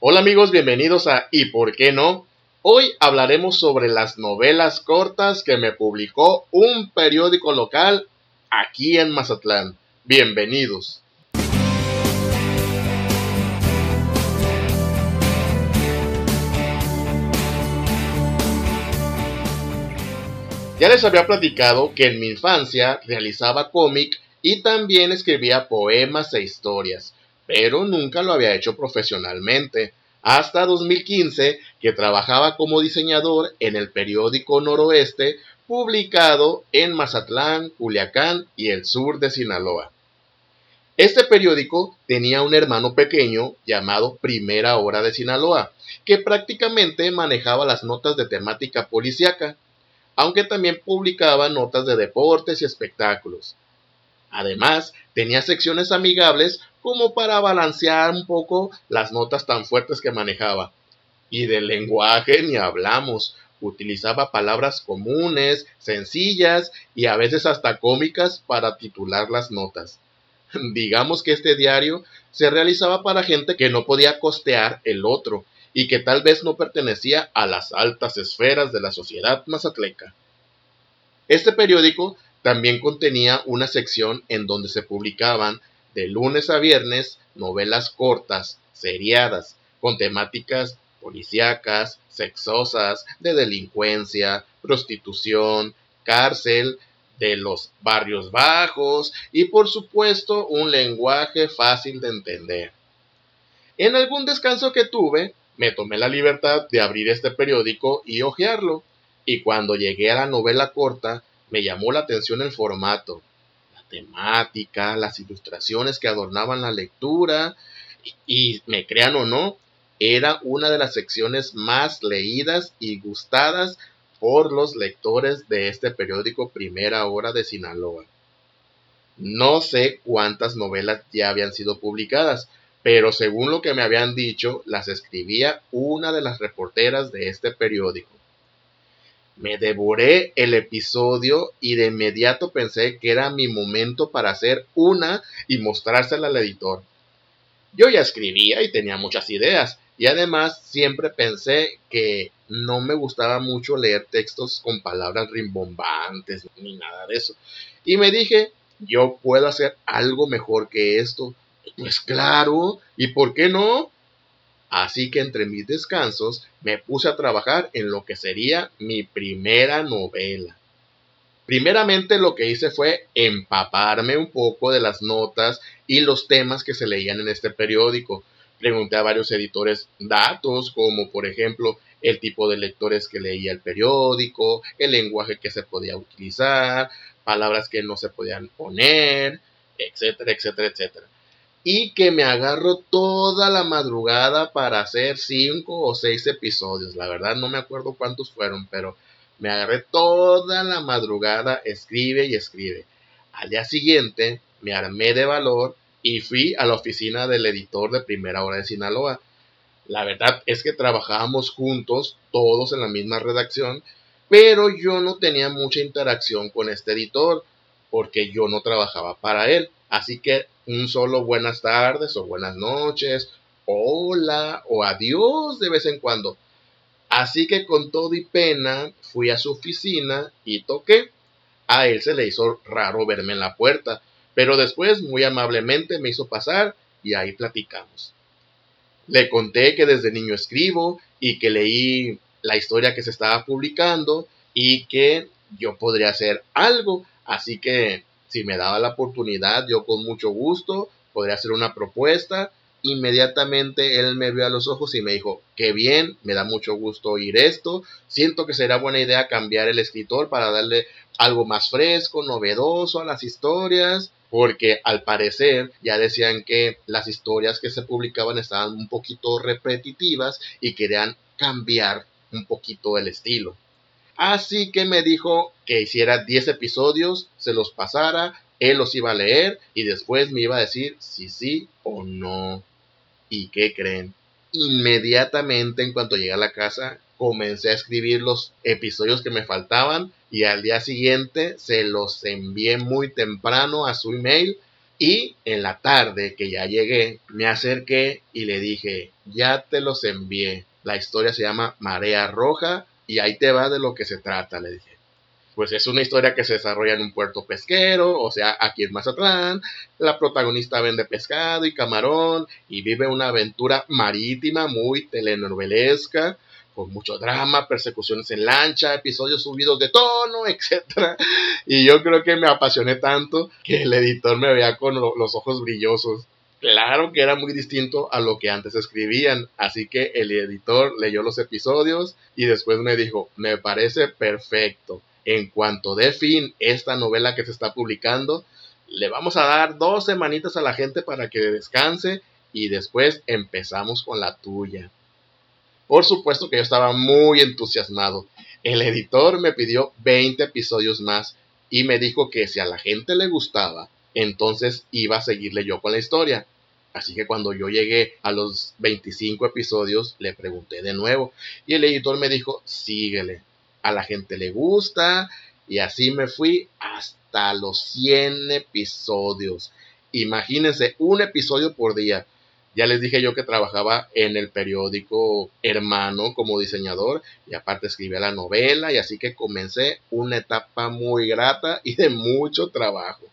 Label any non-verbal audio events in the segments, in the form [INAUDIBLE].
Hola amigos, bienvenidos a ¿Y por qué no? Hoy hablaremos sobre las novelas cortas que me publicó un periódico local aquí en Mazatlán. Bienvenidos. Ya les había platicado que en mi infancia realizaba cómic y también escribía poemas e historias, pero nunca lo había hecho profesionalmente, hasta 2015 que trabajaba como diseñador en el periódico Noroeste, publicado en Mazatlán, Culiacán y el sur de Sinaloa. Este periódico tenía un hermano pequeño llamado Primera Hora de Sinaloa, que prácticamente manejaba las notas de temática policíaca, aunque también publicaba notas de deportes y espectáculos. Además, tenía secciones amigables como para balancear un poco las notas tan fuertes que manejaba. Y del lenguaje ni hablamos. Utilizaba palabras comunes, sencillas y a veces hasta cómicas para titular las notas. [LAUGHS] Digamos que este diario se realizaba para gente que no podía costear el otro y que tal vez no pertenecía a las altas esferas de la sociedad mazatleca. Este periódico también contenía una sección en donde se publicaban de lunes a viernes novelas cortas, seriadas, con temáticas policíacas, sexosas, de delincuencia, prostitución, cárcel, de los barrios bajos y por supuesto un lenguaje fácil de entender. En algún descanso que tuve, me tomé la libertad de abrir este periódico y hojearlo, y cuando llegué a la novela corta, me llamó la atención el formato, la temática, las ilustraciones que adornaban la lectura y, me crean o no, era una de las secciones más leídas y gustadas por los lectores de este periódico Primera Hora de Sinaloa. No sé cuántas novelas ya habían sido publicadas, pero según lo que me habían dicho, las escribía una de las reporteras de este periódico. Me devoré el episodio y de inmediato pensé que era mi momento para hacer una y mostrársela al editor. Yo ya escribía y tenía muchas ideas, y además siempre pensé que no me gustaba mucho leer textos con palabras rimbombantes ni nada de eso. Y me dije, yo puedo hacer algo mejor que esto. Pues claro, ¿y por qué no? Así que entre mis descansos me puse a trabajar en lo que sería mi primera novela. Primeramente lo que hice fue empaparme un poco de las notas y los temas que se leían en este periódico. Pregunté a varios editores datos, como por ejemplo el tipo de lectores que leía el periódico, el lenguaje que se podía utilizar, palabras que no se podían poner, etcétera, etcétera, etcétera y que me agarro toda la madrugada para hacer cinco o seis episodios. La verdad no me acuerdo cuántos fueron, pero me agarré toda la madrugada, escribe y escribe. Al día siguiente me armé de valor y fui a la oficina del editor de Primera Hora de Sinaloa. La verdad es que trabajábamos juntos, todos en la misma redacción, pero yo no tenía mucha interacción con este editor porque yo no trabajaba para él. Así que un solo buenas tardes o buenas noches, hola o adiós de vez en cuando. Así que con todo y pena fui a su oficina y toqué. A él se le hizo raro verme en la puerta, pero después muy amablemente me hizo pasar y ahí platicamos. Le conté que desde niño escribo y que leí la historia que se estaba publicando y que yo podría hacer algo, así que si me daba la oportunidad, yo con mucho gusto podría hacer una propuesta. Inmediatamente él me vio a los ojos y me dijo, qué bien, me da mucho gusto oír esto, siento que será buena idea cambiar el escritor para darle algo más fresco, novedoso a las historias, porque al parecer ya decían que las historias que se publicaban estaban un poquito repetitivas y querían cambiar un poquito el estilo. Así que me dijo que hiciera 10 episodios, se los pasara, él los iba a leer y después me iba a decir si sí o no. ¿Y qué creen? Inmediatamente en cuanto llegué a la casa, comencé a escribir los episodios que me faltaban y al día siguiente se los envié muy temprano a su email Y en la tarde que ya llegué, me acerqué y le dije, ya te los envié. La historia se llama Marea Roja y ahí te va de lo que se trata, le dije. Pues es una historia que se desarrolla en un puerto pesquero, o sea, aquí en Mazatlán. La protagonista vende pescado y camarón y vive una aventura marítima muy telenovelesca con mucho drama, persecuciones en lancha, episodios subidos de tono, [LAUGHS] etc. Y yo creo que me apasioné tanto que el editor me veía con los ojos brillosos. Claro que era muy distinto a lo que antes escribían, así que el editor leyó los episodios y después me dijo, me parece perfecto. En cuanto dé fin esta novela que se está publicando, le vamos a dar dos semanitas a la gente para que descanse y después empezamos con la tuya. Por supuesto que yo estaba muy entusiasmado. El editor me pidió 20 episodios más y me dijo que si a la gente le gustaba, entonces iba a seguirle yo con la historia. Así que cuando yo llegué a los 25 episodios, le pregunté de nuevo y el editor me dijo, síguele, a la gente le gusta y así me fui hasta los 100 episodios. Imagínense, un episodio por día. Ya les dije yo que trabajaba en el periódico Hermano como diseñador y aparte escribía la novela y así que comencé una etapa muy grata y de mucho trabajo.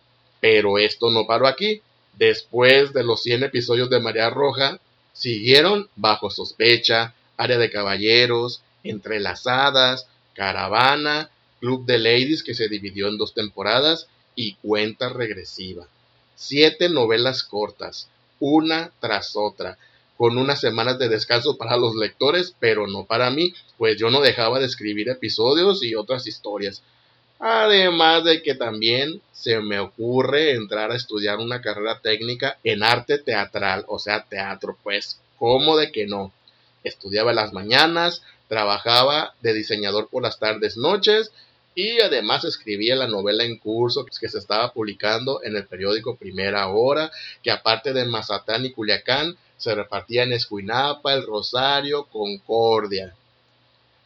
Pero esto no paró aquí. Después de los 100 episodios de María Roja, siguieron Bajo Sospecha, Área de Caballeros, Entrelazadas, Caravana, Club de Ladies que se dividió en dos temporadas y Cuenta Regresiva. Siete novelas cortas, una tras otra, con unas semanas de descanso para los lectores, pero no para mí, pues yo no dejaba de escribir episodios y otras historias. Además de que también se me ocurre entrar a estudiar una carrera técnica en arte teatral, o sea, teatro, pues, ¿cómo de que no? Estudiaba las mañanas, trabajaba de diseñador por las tardes, noches y además escribía la novela en curso que se estaba publicando en el periódico Primera Hora, que aparte de Mazatán y Culiacán, se repartía en Escuinapa, El Rosario, Concordia.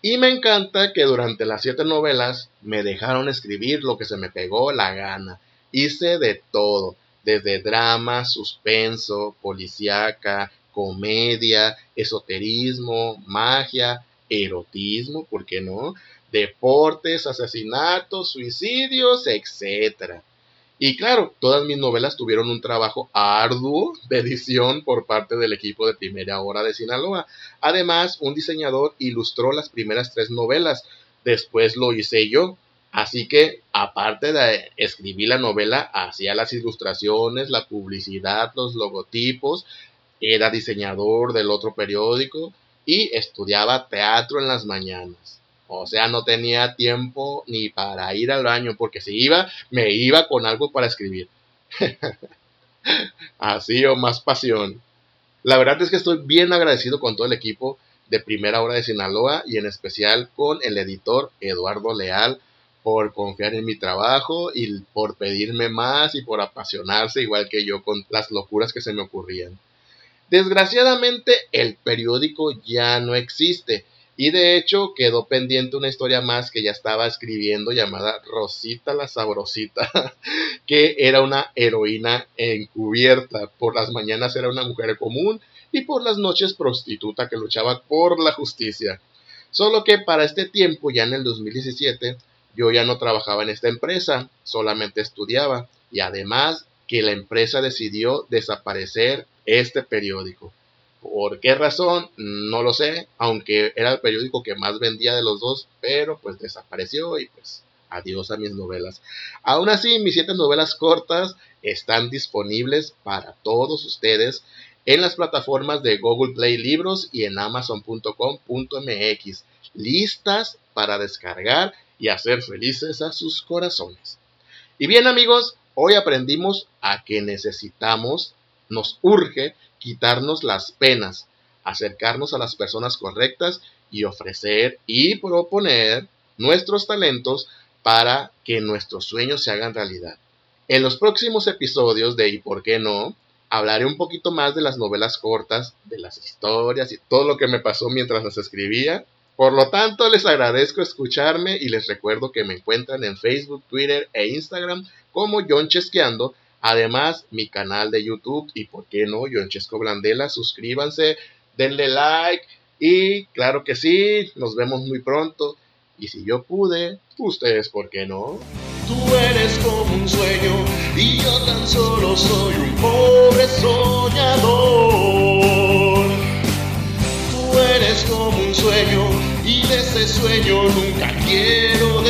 Y me encanta que durante las siete novelas me dejaron escribir lo que se me pegó la gana. Hice de todo, desde drama, suspenso, policíaca, comedia, esoterismo, magia, erotismo, ¿por qué no? deportes, asesinatos, suicidios, etc. Y claro, todas mis novelas tuvieron un trabajo arduo de edición por parte del equipo de Primera Hora de Sinaloa. Además, un diseñador ilustró las primeras tres novelas. Después lo hice yo. Así que, aparte de escribir la novela, hacía las ilustraciones, la publicidad, los logotipos, era diseñador del otro periódico y estudiaba teatro en las mañanas. O sea, no tenía tiempo ni para ir al baño, porque si iba, me iba con algo para escribir. [LAUGHS] Así o más pasión. La verdad es que estoy bien agradecido con todo el equipo de Primera Hora de Sinaloa y en especial con el editor Eduardo Leal por confiar en mi trabajo y por pedirme más y por apasionarse igual que yo con las locuras que se me ocurrían. Desgraciadamente el periódico ya no existe y de hecho quedó pendiente una historia más que ya estaba escribiendo llamada Rosita la Sabrosita, [LAUGHS] que era una heroína encubierta. Por las mañanas era una mujer común y por las noches prostituta que luchaba por la justicia. Solo que para este tiempo, ya en el 2017, yo ya no trabajaba en esta empresa, solamente estudiaba y además que la empresa decidió desaparecer este periódico. ¿Por qué razón? No lo sé, aunque era el periódico que más vendía de los dos, pero pues desapareció y pues adiós a mis novelas. Aún así, mis siete novelas cortas están disponibles para todos ustedes en las plataformas de Google Play Libros y en amazon.com.mx, listas para descargar y hacer felices a sus corazones. Y bien amigos, hoy aprendimos a que necesitamos, nos urge quitarnos las penas, acercarnos a las personas correctas y ofrecer y proponer nuestros talentos para que nuestros sueños se hagan realidad. En los próximos episodios de ¿Y por qué no? hablaré un poquito más de las novelas cortas, de las historias y todo lo que me pasó mientras las escribía. Por lo tanto, les agradezco escucharme y les recuerdo que me encuentran en Facebook, Twitter e Instagram como John Chesqueando Además, mi canal de YouTube y por qué no, Chesco Blandela, suscríbanse, denle like y claro que sí, nos vemos muy pronto. Y si yo pude, ustedes, ¿por qué no? Tú eres como un sueño y yo tan solo soy un pobre soñador. Tú eres como un sueño y de ese sueño nunca quiero